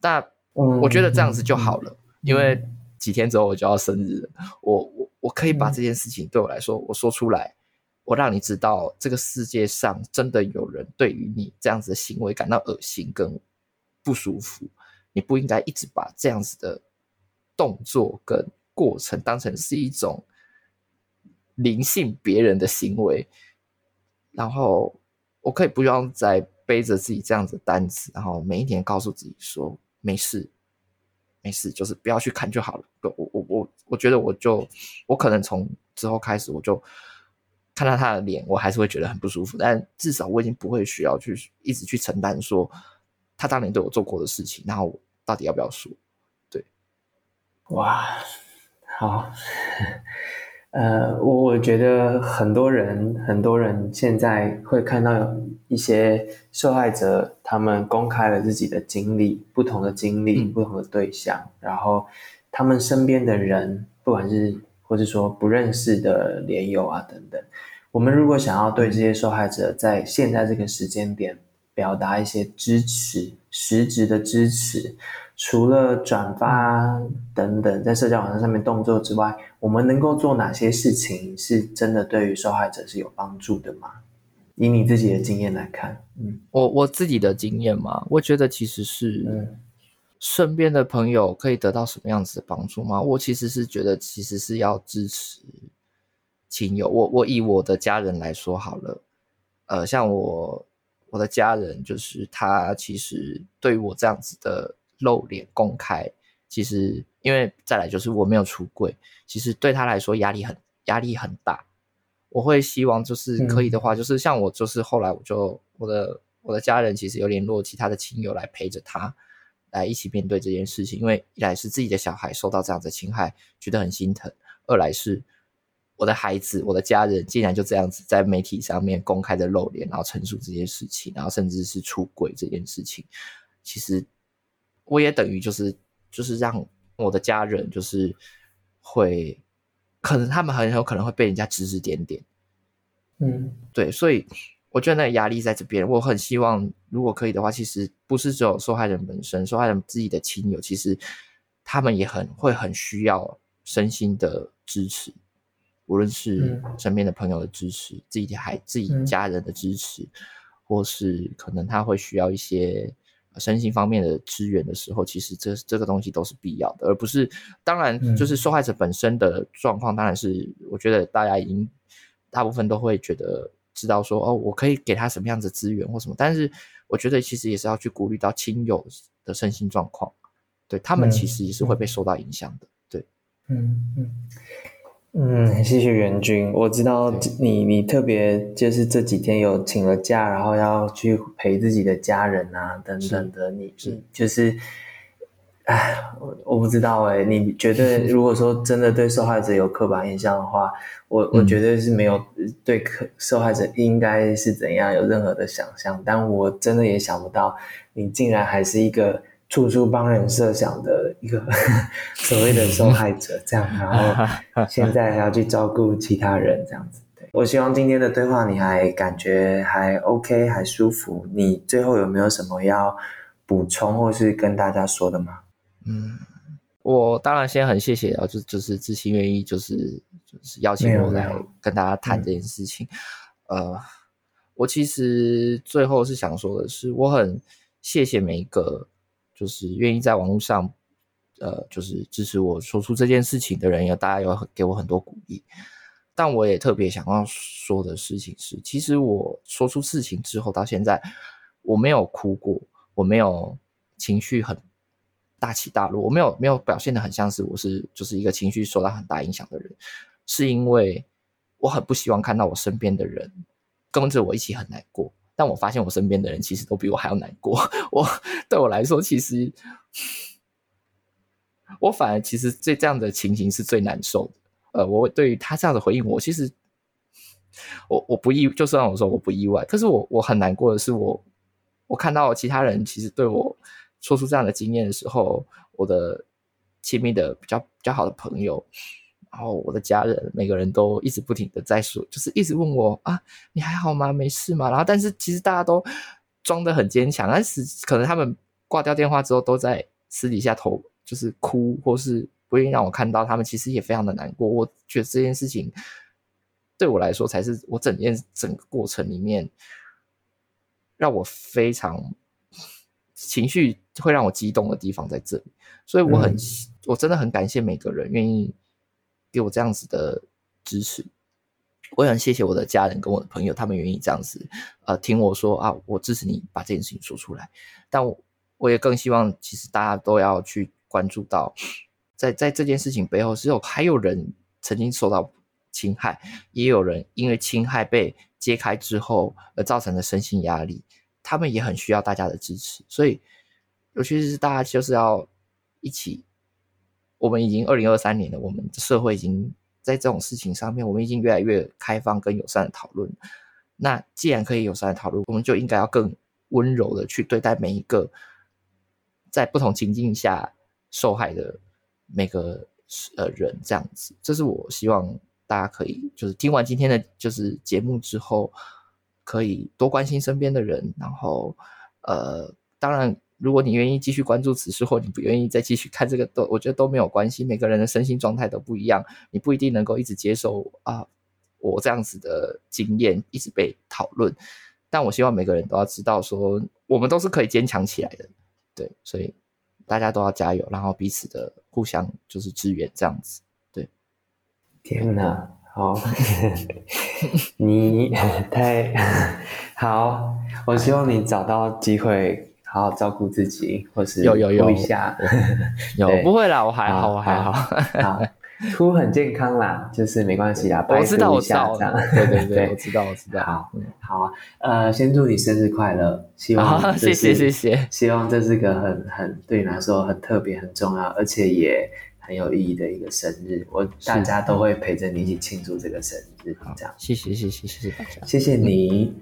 那我觉得这样子就好了，因为。几天之后我就要生日了，我我我可以把这件事情对我来说，我说出来，我让你知道这个世界上真的有人对于你这样子的行为感到恶心跟不舒服，你不应该一直把这样子的动作跟过程当成是一种灵性别人的行为，然后我可以不用再背着自己这样子的担子，然后每一年告诉自己说没事。没事，就是不要去看就好了。我我我我觉得我就我可能从之后开始，我就看到他的脸，我还是会觉得很不舒服。但至少我已经不会需要去一直去承担说他当年对我做过的事情，然后到底要不要说？对，哇，好。呃，我我觉得很多人很多人现在会看到一些受害者，他们公开了自己的经历，不同的经历，不同的对象，嗯、然后他们身边的人，不管是或者说不认识的连友啊等等，我们如果想要对这些受害者在现在这个时间点表达一些支持，实质的支持。除了转发等等在社交网站上面动作之外，我们能够做哪些事情是真的对于受害者是有帮助的吗？以你自己的经验来看，嗯，我我自己的经验嘛，我觉得其实是，嗯，身边的朋友可以得到什么样子的帮助吗？我其实是觉得其实是要支持亲友。我我以我的家人来说好了，呃，像我我的家人就是他其实对于我这样子的。露脸公开，其实因为再来就是我没有出柜，其实对他来说压力很压力很大。我会希望就是可以的话，嗯、就是像我就是后来我就我的我的家人其实有联络其他的亲友来陪着他，来一起面对这件事情。因为一来是自己的小孩受到这样的侵害，觉得很心疼；二来是我的孩子，我的家人竟然就这样子在媒体上面公开的露脸，然后陈述这件事情，然后甚至是出轨这件事情，其实我也等于就是就是让我的家人就是会，可能他们很有可能会被人家指指点点，嗯，对，所以我觉得那个压力在这边，我很希望如果可以的话，其实不是只有受害人本身，受害人自己的亲友，其实他们也很会很需要身心的支持。无论是身边的朋友的支持，嗯、自己的孩、自己家人的支持，嗯、或是可能他会需要一些身心方面的支援的时候，其实这这个东西都是必要的，而不是当然就是受害者本身的状况，当然是我觉得大家已经大部分都会觉得知道说哦，我可以给他什么样子资源或什么，但是我觉得其实也是要去顾虑到亲友的身心状况，对他们其实也是会被受到影响的，对，嗯嗯。嗯，谢谢袁军。我知道你，你特别就是这几天有请了假，然后要去陪自己的家人啊，等等的。你是就是，哎，我我不知道哎。你觉得如果说真的对受害者有刻板印象的话，我我绝对是没有对可受害者应该是怎样有任何的想象。但我真的也想不到，你竟然还是一个。处处帮人设想的一个 所谓的受害者，这样，然后现在还要去照顾其他人，这样子。对，我希望今天的对话你还感觉还 OK，还舒服。你最后有没有什么要补充或是跟大家说的吗？嗯，我当然先很谢谢啊，就就是知心愿意就是就是邀请我来跟大家谈这件事情。呃，我其实最后是想说的是，我很谢谢每一个。就是愿意在网络上，呃，就是支持我说出这件事情的人，有大家有给我很多鼓励。但我也特别想要说的事情是，其实我说出事情之后到现在，我没有哭过，我没有情绪很大起大落，我没有没有表现得很像是我是就是一个情绪受到很大影响的人，是因为我很不希望看到我身边的人跟着我一起很难过。但我发现我身边的人其实都比我还要难过。我对我来说，其实我反而其实这这样的情形是最难受的。呃，我对于他这样的回应我，其实我我不意，就算我说我不意外，可是我我很难过的是我，我我看到其他人其实对我说出这样的经验的时候，我的亲密的比较比较好的朋友。然后我的家人每个人都一直不停的在说，就是一直问我啊，你还好吗？没事吗？然后但是其实大家都装的很坚强，但是可能他们挂掉电话之后都在私底下头就是哭，或是不愿意让我看到，他们其实也非常的难过。我觉得这件事情对我来说才是我整件整个过程里面让我非常情绪会让我激动的地方在这里，所以我很、嗯、我真的很感谢每个人愿意。给我这样子的支持，我也很谢谢我的家人跟我的朋友，他们愿意这样子，呃，听我说啊，我支持你把这件事情说出来。但我我也更希望，其实大家都要去关注到，在在这件事情背后，是有还有人曾经受到侵害，也有人因为侵害被揭开之后而造成的身心压力，他们也很需要大家的支持。所以，尤其是大家就是要一起。我们已经二零二三年了，我们的社会已经在这种事情上面，我们已经越来越开放跟友善的讨论。那既然可以友善的讨论，我们就应该要更温柔的去对待每一个在不同情境下受害的每个呃人，这样子。这是我希望大家可以就是听完今天的就是节目之后，可以多关心身边的人，然后呃，当然。如果你愿意继续关注此事，或你不愿意再继续看这个，都我觉得都没有关系。每个人的身心状态都不一样，你不一定能够一直接受啊，我这样子的经验一直被讨论。但我希望每个人都要知道，说我们都是可以坚强起来的。对，所以大家都要加油，然后彼此的互相就是支援这样子。对，天哪，好，你 太 好，我希望你找到机会。好好照顾自己，或是有有有。一下，有不会啦，我还好，我还好，好，哭很健康啦，就是没关系啦，我知道，我知道，对对 对，我知道，我知道，好，好啊，呃，先祝你生日快乐，希望谢谢谢谢，希望这是个很很对你来说很特别很重要，而且也很有意义的一个生日，我大家都会陪着你一起庆祝这个生日。好，这样，谢谢谢谢谢谢大家，谢谢你。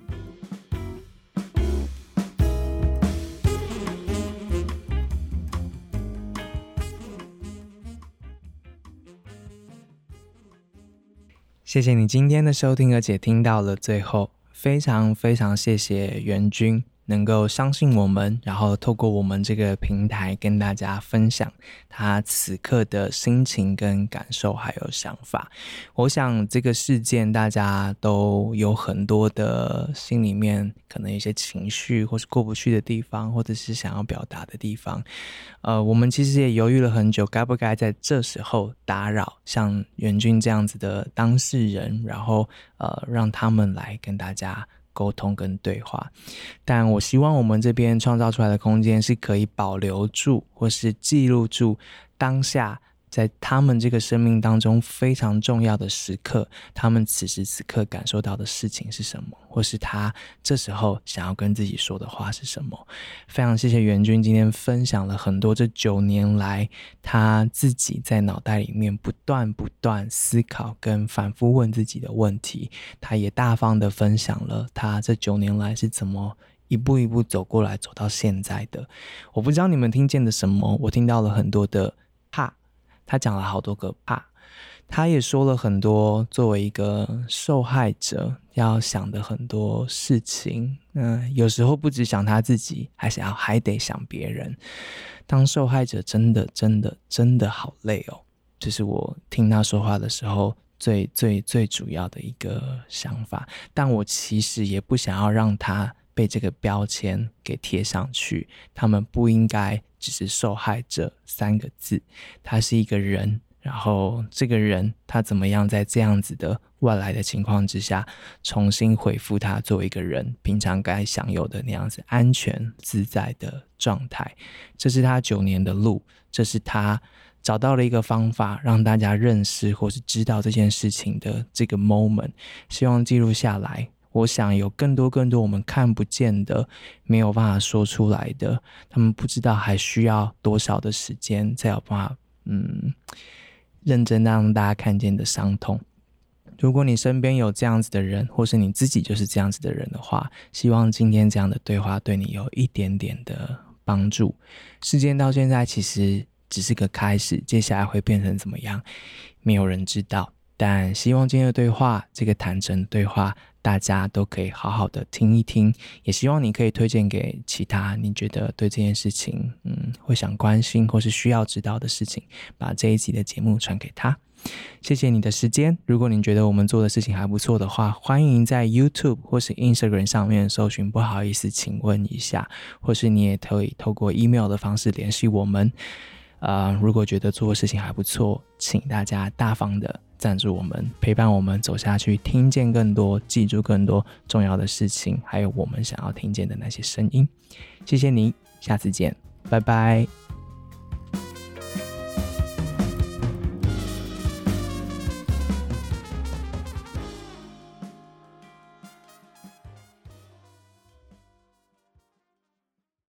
谢谢你今天的收听，而且听到了最后，非常非常谢谢袁军。能够相信我们，然后透过我们这个平台跟大家分享他此刻的心情跟感受，还有想法。我想这个事件大家都有很多的心里面可能有些情绪，或是过不去的地方，或者是想要表达的地方。呃，我们其实也犹豫了很久，该不该在这时候打扰像元君这样子的当事人，然后呃让他们来跟大家。沟通跟对话，但我希望我们这边创造出来的空间是可以保留住，或是记录住当下。在他们这个生命当中非常重要的时刻，他们此时此刻感受到的事情是什么，或是他这时候想要跟自己说的话是什么？非常谢谢元君今天分享了很多这九年来他自己在脑袋里面不断不断思考跟反复问自己的问题，他也大方的分享了他这九年来是怎么一步一步走过来走到现在的。我不知道你们听见的什么，我听到了很多的。他讲了好多个怕，他也说了很多作为一个受害者要想的很多事情。嗯，有时候不只想他自己，还想要还得想别人。当受害者真的真的真的好累哦，这是我听他说话的时候最最最主要的一个想法。但我其实也不想要让他被这个标签给贴上去，他们不应该。只是受害者三个字，他是一个人，然后这个人他怎么样在这样子的外来的情况之下，重新恢复他作为一个人平常该享有的那样子安全自在的状态，这是他九年的路，这是他找到了一个方法让大家认识或是知道这件事情的这个 moment，希望记录下来。我想有更多更多我们看不见的，没有办法说出来的，他们不知道还需要多少的时间才有办法，嗯，认真让大家看见的伤痛。如果你身边有这样子的人，或是你自己就是这样子的人的话，希望今天这样的对话对你有一点点的帮助。事件到现在其实只是个开始，接下来会变成怎么样，没有人知道。但希望今天的对话，这个坦诚对话。大家都可以好好的听一听，也希望你可以推荐给其他你觉得对这件事情，嗯，会想关心或是需要知道的事情，把这一集的节目传给他。谢谢你的时间。如果你觉得我们做的事情还不错的话，欢迎在 YouTube 或是 Instagram 上面搜寻“不好意思，请问一下”，或是你也可以透过 email 的方式联系我们。啊、呃，如果觉得做的事情还不错，请大家大方的赞助我们，陪伴我们走下去，听见更多，记住更多重要的事情，还有我们想要听见的那些声音。谢谢您，下次见，拜拜。